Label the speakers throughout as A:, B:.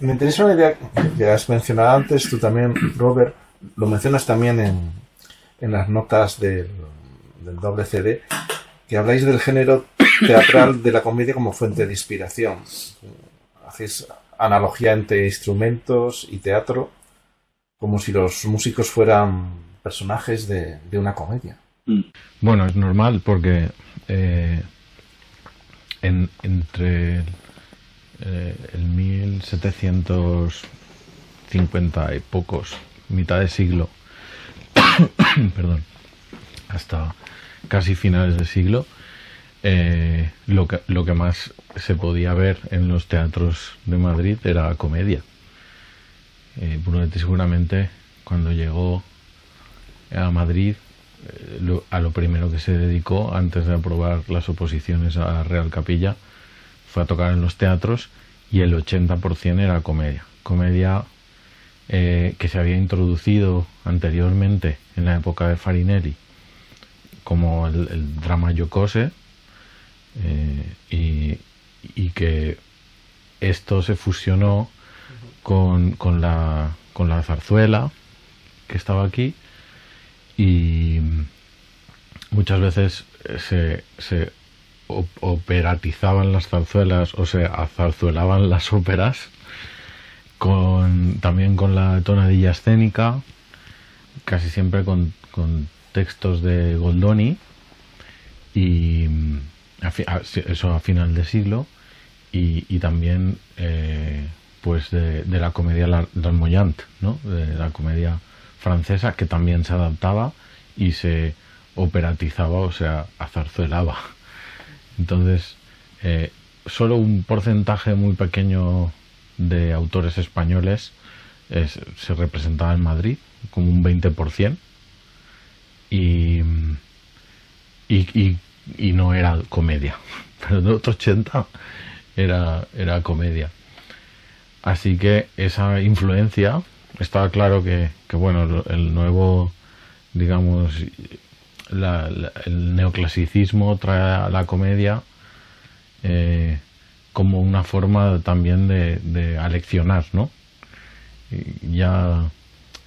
A: me interesa una idea que has mencionado antes, tú también, Robert, lo mencionas también en, en las notas del, del doble CD, que habláis del género teatral de la comedia como fuente de inspiración. Hacéis analogía entre instrumentos y teatro, como si los músicos fueran personajes de, de una comedia.
B: Bueno, es normal porque eh, en, entre eh, el 1750 y pocos, mitad de siglo, perdón, hasta casi finales de siglo, eh, lo, que, más se podía ver en los teatros de Madrid era comedia. Eh, Brunetti seguramente cuando llegó a Madrid eh, lo- a lo primero que se dedicó antes de aprobar las oposiciones a Real Capilla fue a tocar en los teatros y el 80% era comedia. Comedia eh, que se había introducido anteriormente en la época de Farinelli como el, drama Yokose eh, y, y que esto se fusionó con, con la, con la zarzuela que estaba aquí y muchas veces se, se operatizaban las zarzuelas o se azarzuelaban las óperas con también con la tonadilla escénica casi siempre con, textos de Goldoni y mm, a eso a final de siglo y, también eh, pues de, la comedia Lar- Larmoyant, ¿no? de la comedia francesa que también se adaptaba y se operatizaba o sea azarzuelaba entonces eh, solo un porcentaje muy pequeño de autores españoles es- se representaba en Madrid como un 20% y, y, no era comedia. Pero el otro 80 era, era comedia. Así que esa influencia estaba claro que, que bueno el nuevo digamos la- el neoclasicismo trae a la comedia eh, como una forma también de, de aleccionar, ¿no? Y ya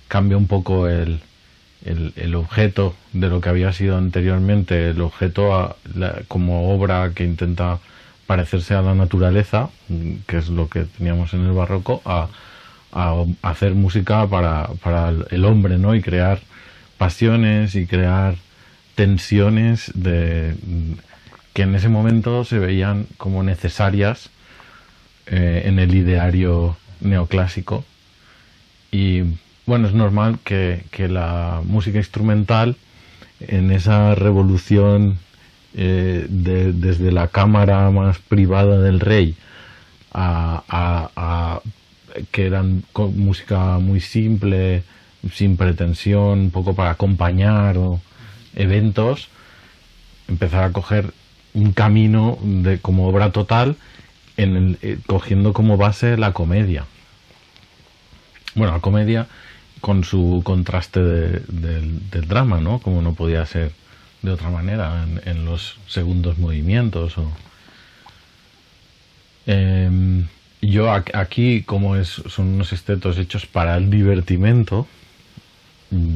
B: cambia un poco el, el, objeto de lo que había sido anteriormente, el objeto a la- como obra que intenta parecerse a la naturaleza, que es lo que teníamos en el barroco, a, a hacer música para, para el hombre, ¿no? Y crear pasiones y crear tensiones de que en ese momento se veían como necesarias eh, en el ideario neoclásico. Y bueno es normal que, que la música instrumental en esa revolución eh, de- desde la cámara más privada del rey a, a- a- que eran música muy simple sin pretensión un poco para acompañar o eventos empezar a coger un camino de como obra total en el- eh, cogiendo como base la comedia. Bueno la comedia con su contraste de- del, drama no como no podía ser de otra manera en, los segundos movimientos o Em, yo aquí como es, son unos estetos hechos para el divertimento mm,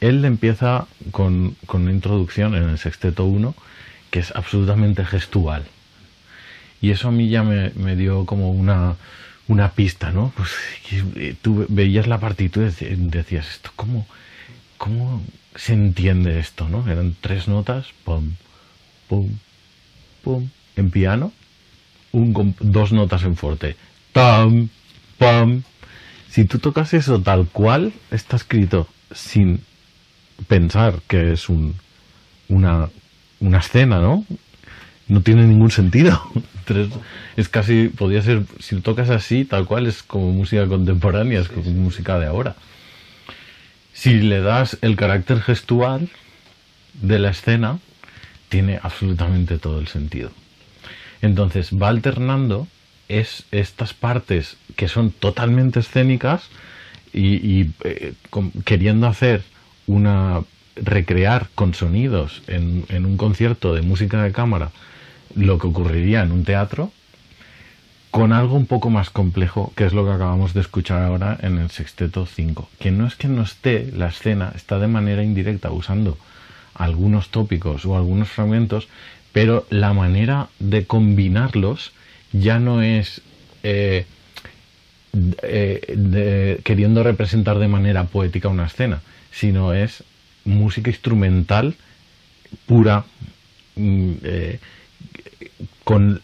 B: él empieza con, con una introducción en el sexteto 1 que es absolutamente gestual. Y eso a mí ya me, dio como una, una pista, ¿no? Pues eh, tú veías la partitura y decías, ¿esto cómo, cómo se entiende esto, no? Eran tres notas, pum, pum, pum, en piano, un, dos notas en forte, tam, pam. Si tú tocas eso tal cual, está escrito sin pensar que es un, una, una escena, ¿no? No tiene ningún sentido. Es casi, podría ser, si lo tocas así, tal cual, es como música contemporánea, es como música de ahora. Si le das el carácter gestual de la escena, tiene absolutamente todo el sentido. Entonces va alternando es estas partes que son totalmente escénicas y, y, eh, queriendo hacer una recrear con sonidos en, un concierto de música de cámara lo que ocurriría en un teatro con algo un poco más complejo, que es lo que acabamos de escuchar ahora en el sexteto 5, que no es que no esté la escena, está de manera indirecta usando algunos tópicos o algunos fragmentos, pero la manera de combinarlos ya no es eh, eh, queriendo representar de manera poética una escena, sino es música instrumental pura, mm, eh, con,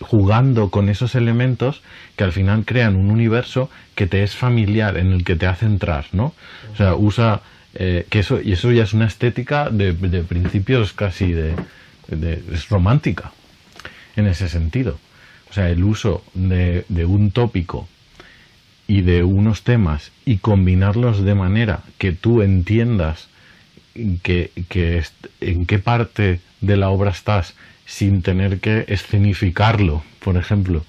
B: jugando con esos elementos que al final crean un universo que te es familiar, en el que te hace entrar, ¿no? O sea, usa que eso, y eso ya es una estética de, principios casi de, es romántica en ese sentido. O sea, el uso de, un tópico y de unos temas y combinarlos de manera que tú entiendas que, que en qué parte de la obra estás sin tener que escenificarlo, por ejemplo,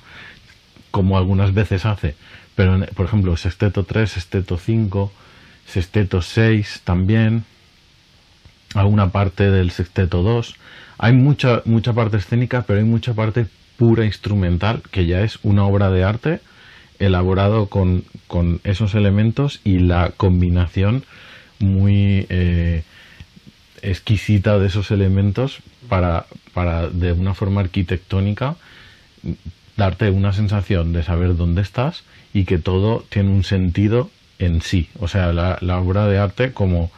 B: como algunas veces hace. Pero, por ejemplo, Sexteto 3, Sexteto 5, Sexteto 6 también, alguna parte del Sexteto 2. Hay mucha, mucha parte escénica, pero hay mucha parte pura instrumental, que ya es una obra de arte elaborado con, esos elementos y la combinación muy eh, exquisita de esos elementos para, para, de una forma arquitectónica, darte una sensación de saber dónde estás y que todo tiene un sentido en sí. O sea, la, la obra de arte como,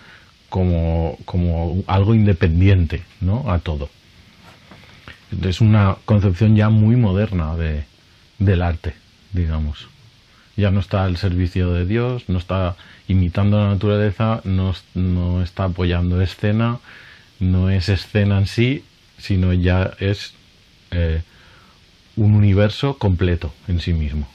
B: como, como algo independiente ¿no? a todo es una concepción ya muy moderna de, del arte, digamos. Ya no está al servicio de Dios, no está imitando la naturaleza, no, no está apoyando escena, no es escena en sí, sino ya es eh, un universo completo en sí mismo.